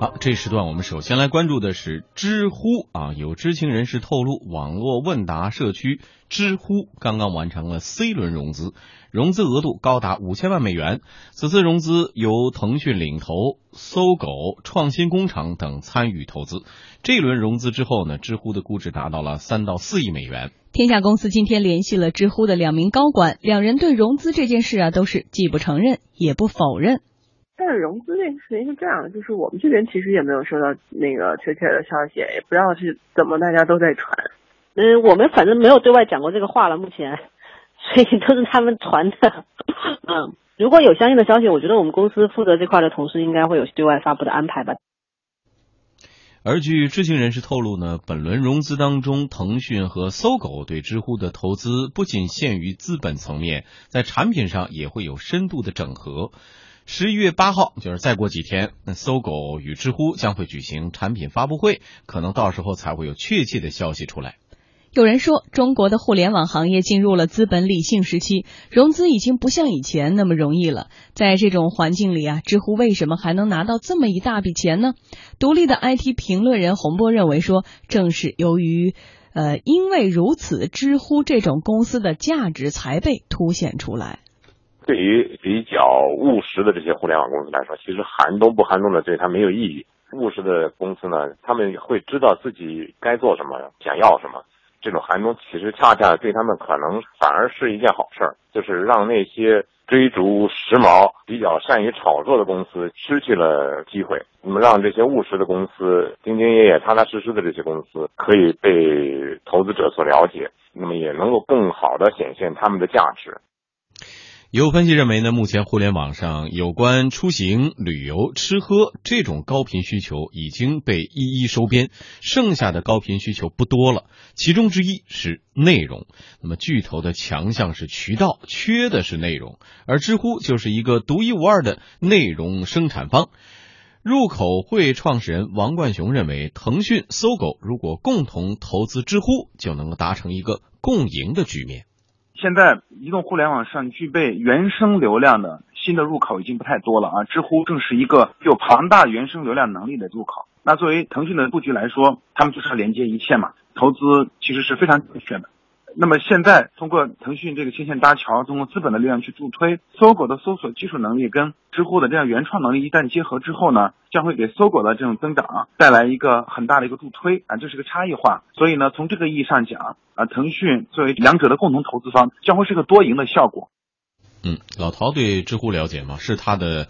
好，这时段我们首先来关注的是知乎啊，有知情人士透露，网络问答社区知乎刚刚完成了 C 轮融资，融资额度高达五千万美元。此次融资由腾讯领投、搜狗、创新工厂等参与投资。这一轮融资之后呢，知乎的估值达到了三到四亿美元。天下公司今天联系了知乎的两名高管，两人对融资这件事啊，都是既不承认也不否认。但是融资这个事情是这样的，就是我们这边其实也没有收到那个确切的消息，也不知道是怎么大家都在传。嗯，我们反正没有对外讲过这个话了，目前，所以都是他们传的。嗯，如果有相应的消息，我觉得我们公司负责这块的同事应该会有对外发布的安排吧。而据知情人士透露呢，本轮融资当中，腾讯和搜狗对知乎的投资不仅限于资本层面，在产品上也会有深度的整合。十一月八号，就是再过几天，那搜狗与知乎将会举行产品发布会，可能到时候才会有确切的消息出来。有人说，中国的互联网行业进入了资本理性时期，融资已经不像以前那么容易了。在这种环境里啊，知乎为什么还能拿到这么一大笔钱呢？独立的 IT 评论人洪波认为说，正是由于，呃，因为如此，知乎这种公司的价值才被凸显出来。对于比较务实的这些互联网公司来说，其实寒冬不寒冬的对它没有意义。务实的公司呢，他们会知道自己该做什么，想要什么。这种寒冬其实恰恰对他们可能反而是一件好事儿，就是让那些追逐时髦、比较善于炒作的公司失去了机会。那么让这些务实的公司、兢兢业业、踏踏实实的这些公司可以被投资者所了解，那么也能够更好的显现他们的价值。有分析认为呢，目前互联网上有关出行、旅游、吃喝这种高频需求已经被一一收编，剩下的高频需求不多了。其中之一是内容。那么巨头的强项是渠道，缺的是内容，而知乎就是一个独一无二的内容生产方。入口会创始人王冠雄认为，腾讯、搜狗如果共同投资知乎，就能够达成一个共赢的局面。现在移动互联网上具备原生流量的新的入口已经不太多了啊，知乎正是一个有庞大原生流量能力的入口。那作为腾讯的布局来说，他们就是要连接一切嘛，投资其实是非常正确的。那么现在通过腾讯这个牵线搭桥，通过资本的力量去助推，搜狗的搜索技术能力跟知乎的这样原创能力一旦结合之后呢，将会给搜狗的这种增长带来一个很大的一个助推啊，这是个差异化。所以呢，从这个意义上讲啊，腾讯作为两者的共同投资方，将会是个多赢的效果。嗯，老陶对知乎了解吗？是他的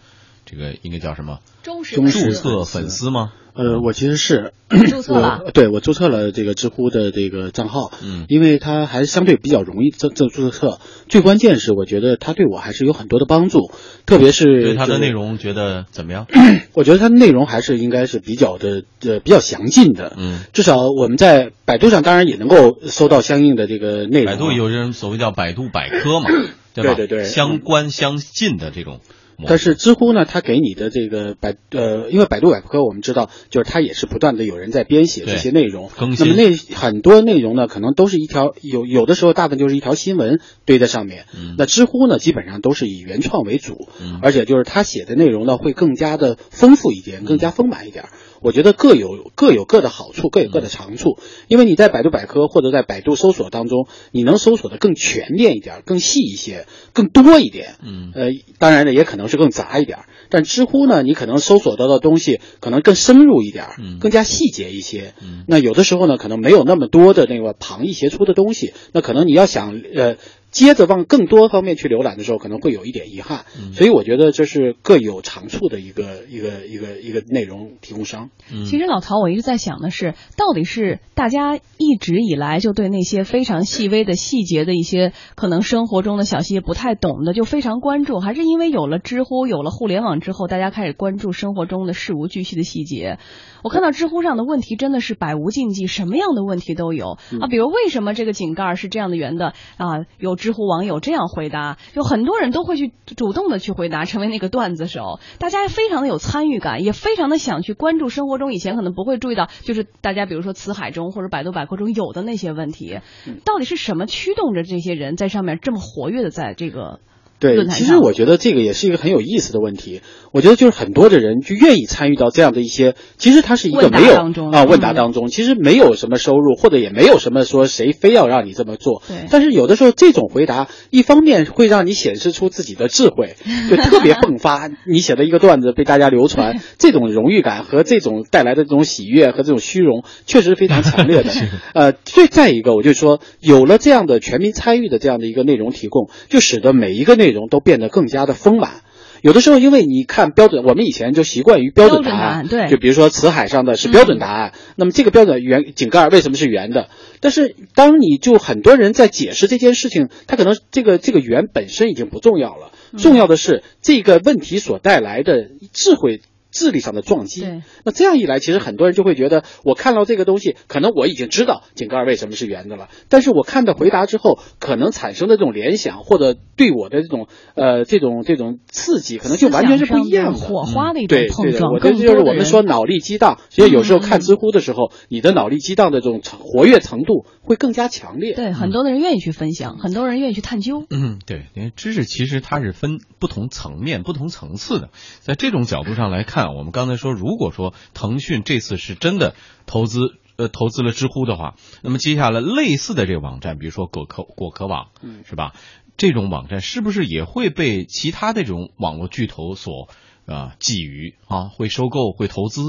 这个应该叫什么？忠实注册粉丝吗？呃，我其实是注册了，对我注册了这个知乎的这个账号，嗯，因为它还是相对比较容易这这注册，最关键是我觉得它对我还是有很多的帮助，特别是对它的内容觉得怎么样？我觉得它的内容还是应该是比较的呃比较详尽的，嗯，至少我们在百度上当然也能够搜到相应的这个内容，百度有人所谓叫百度百科嘛，对吧？对对对，相关相近的这种。但是知乎呢，它给你的这个百呃，因为百度百科我们知道，就是它也是不断的有人在编写这些内容，更新。那么那很多内容呢，可能都是一条有有的时候大部分就是一条新闻堆在上面。嗯。那知乎呢，基本上都是以原创为主，嗯，而且就是它写的内容呢会更加的丰富一点，更加丰满一点。我觉得各有各有各的好处，各有各的长处。因为你在百度百科或者在百度搜索当中，你能搜索的更全面一点，更细一些，更多一点。嗯。呃，当然呢，也可能是更杂一点。但知乎呢，你可能搜索到的东西可能更深入一点，嗯，更加细节一些。嗯。那有的时候呢，可能没有那么多的那个旁逸斜出的东西。那可能你要想呃。接着往更多方面去浏览的时候，可能会有一点遗憾，所以我觉得这是各有长处的一个一个一个一个内容提供商。其实老曹，我一直在想的是，到底是大家一直以来就对那些非常细微的细节的一些可能生活中的小细节不太懂的就非常关注，还是因为有了知乎、有了互联网之后，大家开始关注生活中的事无巨细的细节？我看到知乎上的问题真的是百无禁忌，什么样的问题都有啊，比如为什么这个井盖是这样的圆的啊？有知乎网友这样回答，有很多人都会去主动的去回答，成为那个段子手。大家非常的有参与感，也非常的想去关注生活中以前可能不会注意到，就是大家比如说词海中或者百度百科中有的那些问题，到底是什么驱动着这些人在上面这么活跃的在这个对，其实我觉得这个也是一个很有意思的问题。我觉得就是很多的人就愿意参与到这样的一些，其实它是一个没有啊问答嗯当中，其实没有什么收入，或者也没有什么说谁非要让你这么做。对但是有的时候这种回答，一方面会让你显示出自己的智慧，就特别 迸发。你写的一个段子被大家流传，这种荣誉感和这种带来的这种喜悦和这种虚荣，确实非常强烈的。呃，最再一个，我就说，有了这样的全民参与的这样的一个内容提供，就使得每一个内容都变得更加的丰满。有的时候，因为你看标准，我们以前就习惯于标准答案，答案对就比如说辞海上的是标准答案，那么这个标准圆井盖为什么是圆的？但是当你就很多人在解释这件事情，他可能这个这个圆本身已经不重要了，重要的是这个问题所带来的智慧。智力上的撞击，那这样一来，其实很多人就会觉得，我看到这个东西，可能我已经知道井盖为什么是圆的了，但是我看到回答之后，可能产生的这种联想，或者对我的这种呃这种这种刺激，可能就完全是不一样的。火花的一种对对的，碰撞，我觉得就是我们说脑力激荡。其实有时候看知乎的时候，你的脑力激荡的这种活跃程度会更加强烈。对很多的人愿意去分享，很多人愿意去探究。嗯，对，因为知识其实它是分不同层面、不同层次的。在这种角度上来看，我们刚才说，如果说腾讯这次是真的投资呃投资了知乎的话，那么接下来类似的这个网站，比如说果壳果壳网，嗯是吧？这种网站是不是也会被其他的这种网络巨头所啊觊觎啊，会收购、会投资？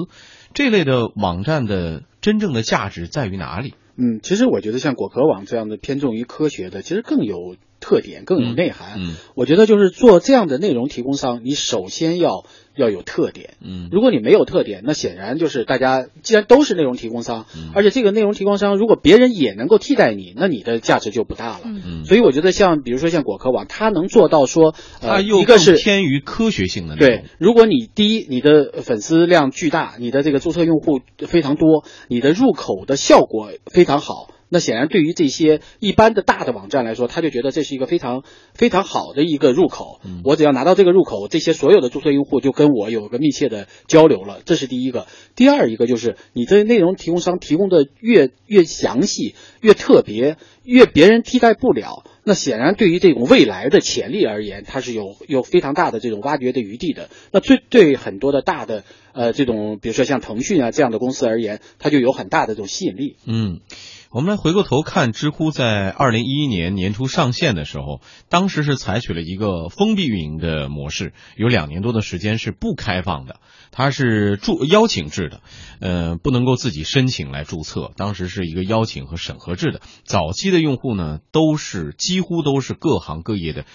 这类的网站的真正的价值在于哪里？嗯，其实我觉得像果壳网这样的偏重于科学的，其实更有特点，更有内涵。嗯我觉得就是做这样的内容提供商，你首先要要有特点。嗯如果你没有特点，那显然就是大家既然都是内容提供商，嗯而且这个内容提供商如果别人也能够替代你，那你的价值就不大了。嗯嗯，所以我觉得像比如说像果壳网，它能做到说，呃，它又更一个是偏于科学性的内对。，如果你第一，你的粉丝量巨大，你的这个注册用户非常多，你的入口的效果非常好，那显然对于这些一般的大的网站来说，他就觉得这是一个非常非常好的一个入口。嗯我只要拿到这个入口，这些所有的注册用户就跟我有个密切的交流了，这是第一个。第二一个就是你这内容提供商提供的越越详细、越特别、越别人替代不了。那显然，对于这种未来的潜力而言，它是有有非常大的这种挖掘的余地的。那最对很多的大的呃这种，比如说像腾讯啊这样的公司而言，它就有很大的这种吸引力。嗯，我们来回过头看，知乎在二零一一年年初上线的时候，当时是采取了一个封闭运营的模式，有两年多的时间是不开放的，它是注邀请制的，呃，不能够自己申请来注册，当时是一个邀请和审核制的。早期的用户呢，都是几乎都是各行各业的。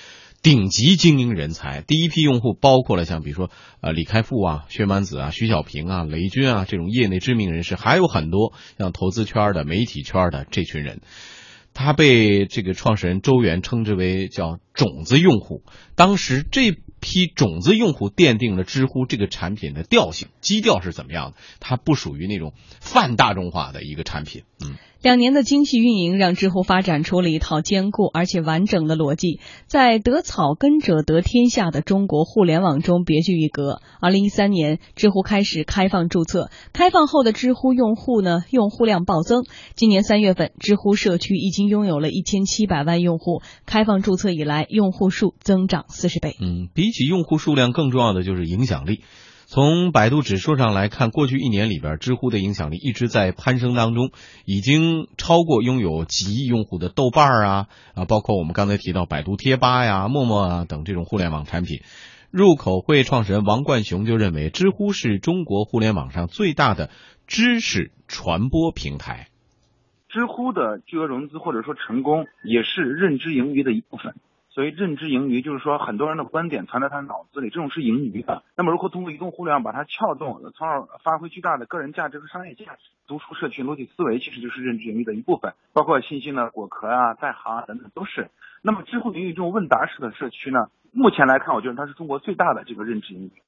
顶级精英人才，第一批用户包括了像比如说呃李开复啊、薛蛮子啊、徐小平啊、雷军啊这种业内知名人士，还有很多像投资圈的、媒体圈的这群人。他被这个创始人周源称之为叫种子用户。当时这批种子用户奠定了知乎这个产品的调性、基调是怎么样的？它不属于那种泛大众化的一个产品。嗯。两年的精细运营让知乎发展出了一套坚固而且完整的逻辑，在得草根者得天下的中国互联网中别具一格。二零一三年，知乎开始开放注册，开放后的知乎用户呢，用户量暴增。今年三月份，知乎社区已经拥有了一千七百万用户，开放注册以来，用户数增长四十倍。嗯，比起用户数量，更重要的就是影响力。从百度指数上来看，过去一年里边，知乎的影响力一直在攀升当中，已经超过拥有几亿用户的豆瓣啊啊，包括我们刚才提到百度贴吧呀、陌陌啊等这种互联网产品。入口会创始人王冠雄就认为，知乎是中国互联网上最大的知识传播平台。知乎的巨额融资或者说成功，也是认知盈余的一部分。所谓认知盈余，就是说很多人的观点藏在他脑子里，这种是盈余的。那么如何通过移动互联网把它撬动，从而发挥巨大的个人价值和商业价值？读书社群逻辑思维其实就是认知盈余的一部分，包括信息呢果壳啊、在行啊等等都是。那么知乎云这种问答式的社区呢，目前来看，我觉得它是中国最大的这个认知盈余。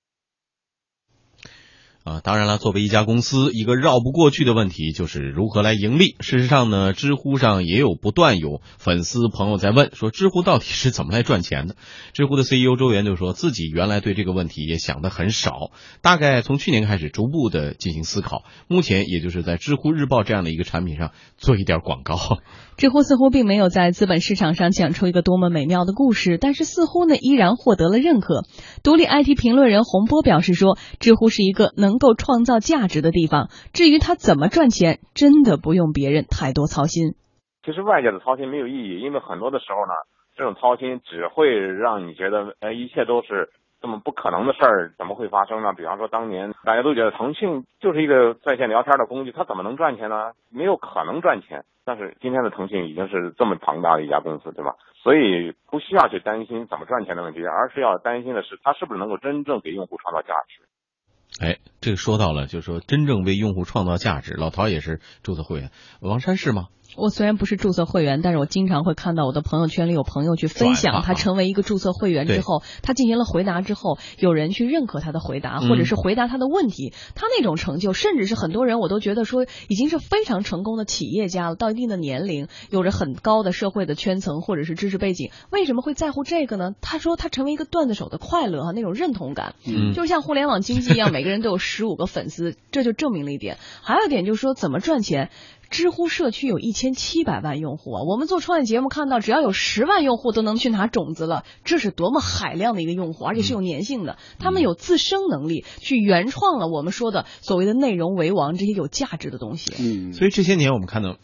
啊，当然了，作为一家公司，一个绕不过去的问题就是如何来盈利。事实上呢，知乎上也有不断有粉丝朋友在问，说知乎到底是怎么来赚钱的？知乎的 CEO 周源就说自己原来对这个问题也想得很少，大概从去年开始逐步的进行思考，目前也就是在知乎日报这样的一个产品上做一点广告。知乎似乎并没有在资本市场上讲出一个多么美妙的故事，但是似乎呢依然获得了认可。独立 IT 评论人洪波表示说，知乎是一个能能够创造价值的地方。至于他怎么赚钱，真的不用别人太多操心。其实外界的操心没有意义，因为很多的时候呢，这种操心只会让你觉得，呃，一切都是。这么不可能的事儿怎么会发生呢？比方说，当年大家都觉得腾讯就是一个在线聊天的工具，它怎么能赚钱呢？没有可能赚钱。但是今天的腾讯已经是这么庞大的一家公司，对吧？所以不需要去担心怎么赚钱的问题，而是要担心的是它是不是能够真正给用户创造价值。哎，这个说到了，就是说真正为用户创造价值。老陶也是注册会员，王山是吗？我虽然不是注册会员，但是我经常会看到我的朋友圈里有朋友去分享他成为一个注册会员之后，他进行了回答之后，有人去认可他的回答，或者是回答他的问题，他那种成就，甚至是很多人我都觉得说已经是非常成功的企业家了，到一定的年龄，有着很高的社会的圈层或者是知识背景，为什么会在乎这个呢？他说他成为一个段子手的快乐哈，那种认同感，嗯，就是像互联网经济一样，每个人都有十五个粉丝，这就证明了一点。还有一点就是说怎么赚钱。知乎社区有一千七百万用户啊！我们做创业节目看到，只要有十万用户都能去拿种子了，这是多么海量的一个用户，而且是有粘性的。他们有自生能力，去原创了我们说的所谓的内容为王这些有价值的东西。嗯，所以这些年我们看到，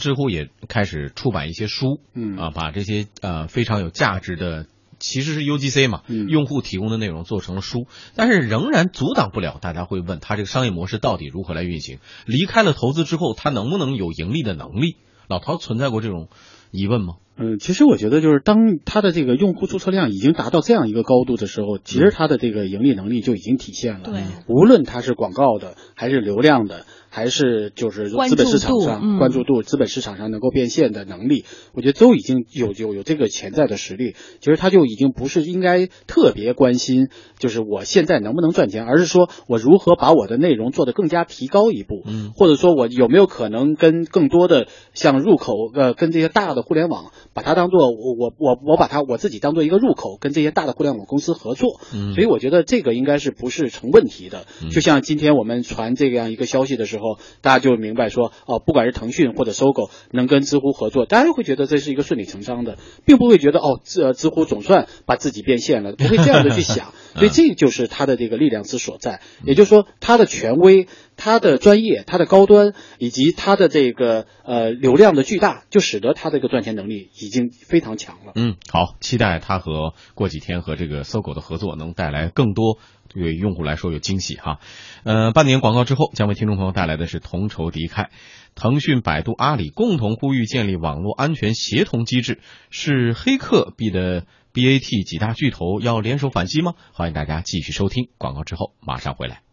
知乎也开始出版一些书，嗯啊，把这些呃非常有价值的。其实是 UGC 嘛，用户提供的内容做成了书，但是仍然阻挡不了大家会问他这个商业模式到底如何来运行。离开了投资之后，他能不能有盈利的能力？老陶存在过这种疑问吗？嗯，其实我觉得就是当他的这个用户注册量已经达到这样一个高度的时候，其实他的这个盈利能力就已经体现了。对，无论他是广告的还是流量的。还是就是资本市场上关注度，资本市场上能够变现的能力，我觉得都已经有有有这个潜在的实力。其实他就已经不是应该特别关心，就是我现在能不能赚钱，而是说我如何把我的内容做得更加提高一步，嗯，或者说我有没有可能跟更多的像入口呃跟这些大的互联网把它当做我我我我把它我自己当做一个入口，跟这些大的互联网公司合作。嗯，所以我觉得这个应该是不是成问题的。就像今天我们传这样一个消息的时候。大家就明白说哦，不管是腾讯或者搜狗能跟知乎合作，大家会觉得这是一个顺理成章的，并不会觉得哦，这知乎总算把自己变现了，不会这样的去想。所以这就是他的这个力量之所在，也就是说他的权威、他的专业、他的高端以及他的这个呃流量的巨大，就使得他这个赚钱能力已经非常强了。嗯，好，期待他和过几天和这个搜狗的合作能带来更多。对用户来说有惊喜哈，呃，半年广告之后，将为听众朋友带来的是同仇敌忾。腾讯、百度、阿里共同呼吁建立网络安全协同机制，是黑客逼的 BAT 几大巨头要联手反击吗？欢迎大家继续收听广告之后马上回来。